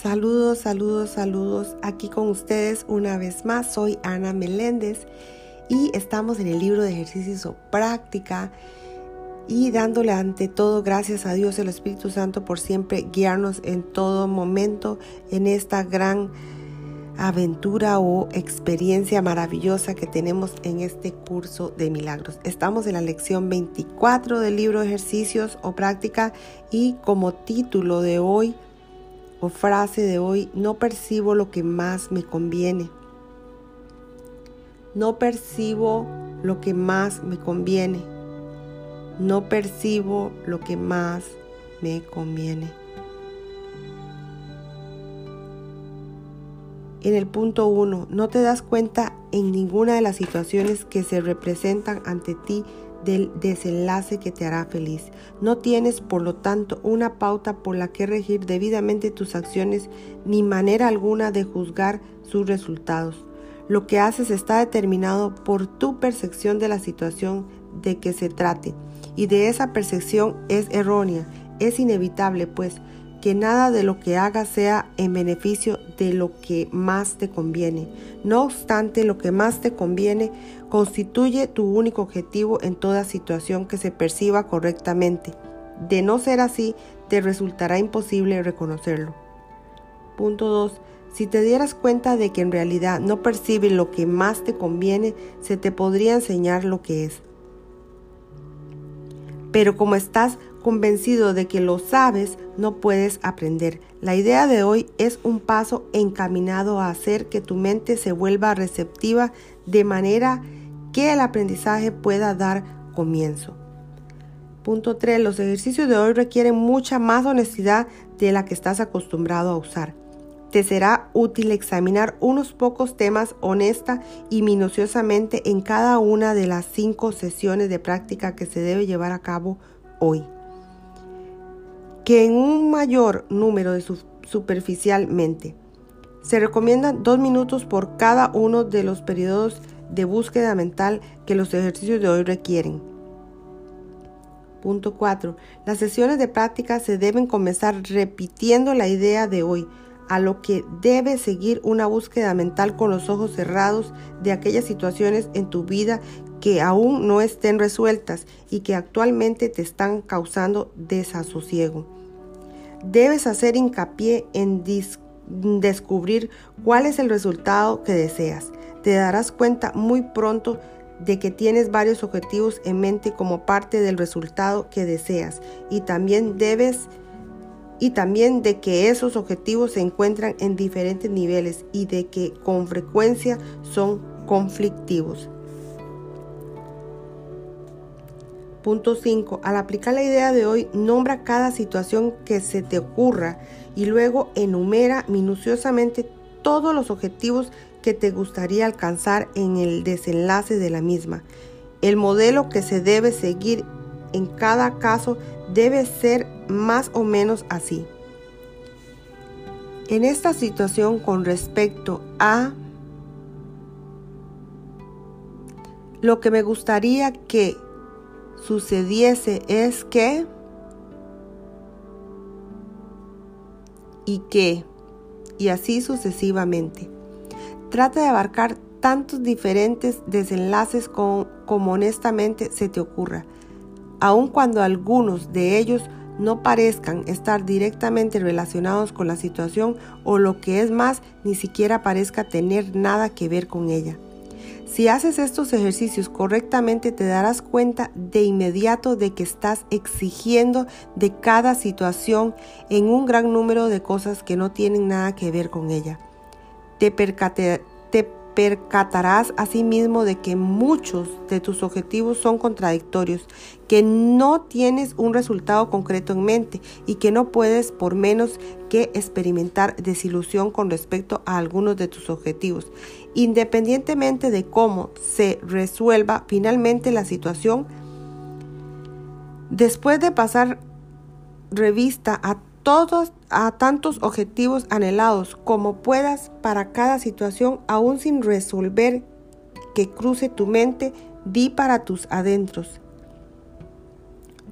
Saludos, saludos, saludos. Aquí con ustedes una vez más. Soy Ana Meléndez y estamos en el libro de ejercicios o práctica y dándole ante todo gracias a Dios el Espíritu Santo por siempre guiarnos en todo momento en esta gran aventura o experiencia maravillosa que tenemos en este curso de milagros. Estamos en la lección 24 del libro de ejercicios o práctica y como título de hoy o frase de hoy, no percibo lo que más me conviene. No percibo lo que más me conviene. No percibo lo que más me conviene. En el punto 1, no te das cuenta en ninguna de las situaciones que se representan ante ti del desenlace que te hará feliz. No tienes, por lo tanto, una pauta por la que regir debidamente tus acciones ni manera alguna de juzgar sus resultados. Lo que haces está determinado por tu percepción de la situación de que se trate, y de esa percepción es errónea, es inevitable, pues, que nada de lo que hagas sea en beneficio de lo que más te conviene. No obstante, lo que más te conviene constituye tu único objetivo en toda situación que se perciba correctamente. De no ser así, te resultará imposible reconocerlo. Punto 2. Si te dieras cuenta de que en realidad no percibes lo que más te conviene, se te podría enseñar lo que es. Pero como estás convencido de que lo sabes, no puedes aprender. La idea de hoy es un paso encaminado a hacer que tu mente se vuelva receptiva de manera que el aprendizaje pueda dar comienzo. Punto 3. Los ejercicios de hoy requieren mucha más honestidad de la que estás acostumbrado a usar. Te será útil examinar unos pocos temas honesta y minuciosamente en cada una de las cinco sesiones de práctica que se debe llevar a cabo hoy que en un mayor número de superficialmente. Se recomiendan dos minutos por cada uno de los periodos de búsqueda mental que los ejercicios de hoy requieren. Punto 4. Las sesiones de práctica se deben comenzar repitiendo la idea de hoy, a lo que debe seguir una búsqueda mental con los ojos cerrados de aquellas situaciones en tu vida que aún no estén resueltas y que actualmente te están causando desasosiego debes hacer hincapié en descubrir cuál es el resultado que deseas. Te darás cuenta muy pronto de que tienes varios objetivos en mente como parte del resultado que deseas y también debes y también de que esos objetivos se encuentran en diferentes niveles y de que con frecuencia son conflictivos. Punto 5. Al aplicar la idea de hoy, nombra cada situación que se te ocurra y luego enumera minuciosamente todos los objetivos que te gustaría alcanzar en el desenlace de la misma. El modelo que se debe seguir en cada caso debe ser más o menos así. En esta situación con respecto a lo que me gustaría que sucediese es que y que y así sucesivamente. Trata de abarcar tantos diferentes desenlaces como, como honestamente se te ocurra, aun cuando algunos de ellos no parezcan estar directamente relacionados con la situación o lo que es más, ni siquiera parezca tener nada que ver con ella. Si haces estos ejercicios correctamente te darás cuenta de inmediato de que estás exigiendo de cada situación en un gran número de cosas que no tienen nada que ver con ella. Te, percate, percatarás asimismo de que muchos de tus objetivos son contradictorios, que no tienes un resultado concreto en mente y que no puedes por menos que experimentar desilusión con respecto a algunos de tus objetivos. Independientemente de cómo se resuelva finalmente la situación, después de pasar revista a todos a tantos objetivos anhelados como puedas para cada situación, aún sin resolver que cruce tu mente, di para tus adentros.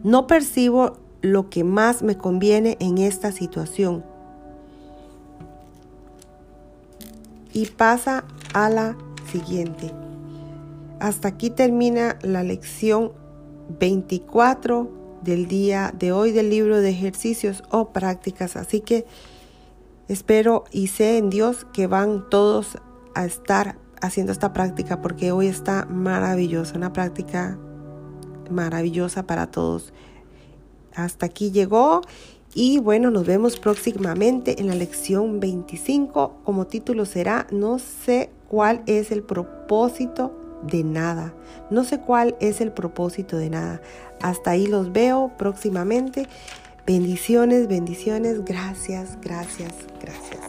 No percibo lo que más me conviene en esta situación. y pasa a la siguiente. Hasta aquí termina la lección 24 del día de hoy del libro de ejercicios o prácticas. Así que espero y sé en Dios que van todos a estar haciendo esta práctica porque hoy está maravillosa, una práctica maravillosa para todos. Hasta aquí llegó y bueno, nos vemos próximamente en la lección 25. Como título será No sé cuál es el propósito de nada. No sé cuál es el propósito de nada. Hasta ahí los veo próximamente. Bendiciones, bendiciones. Gracias, gracias, gracias.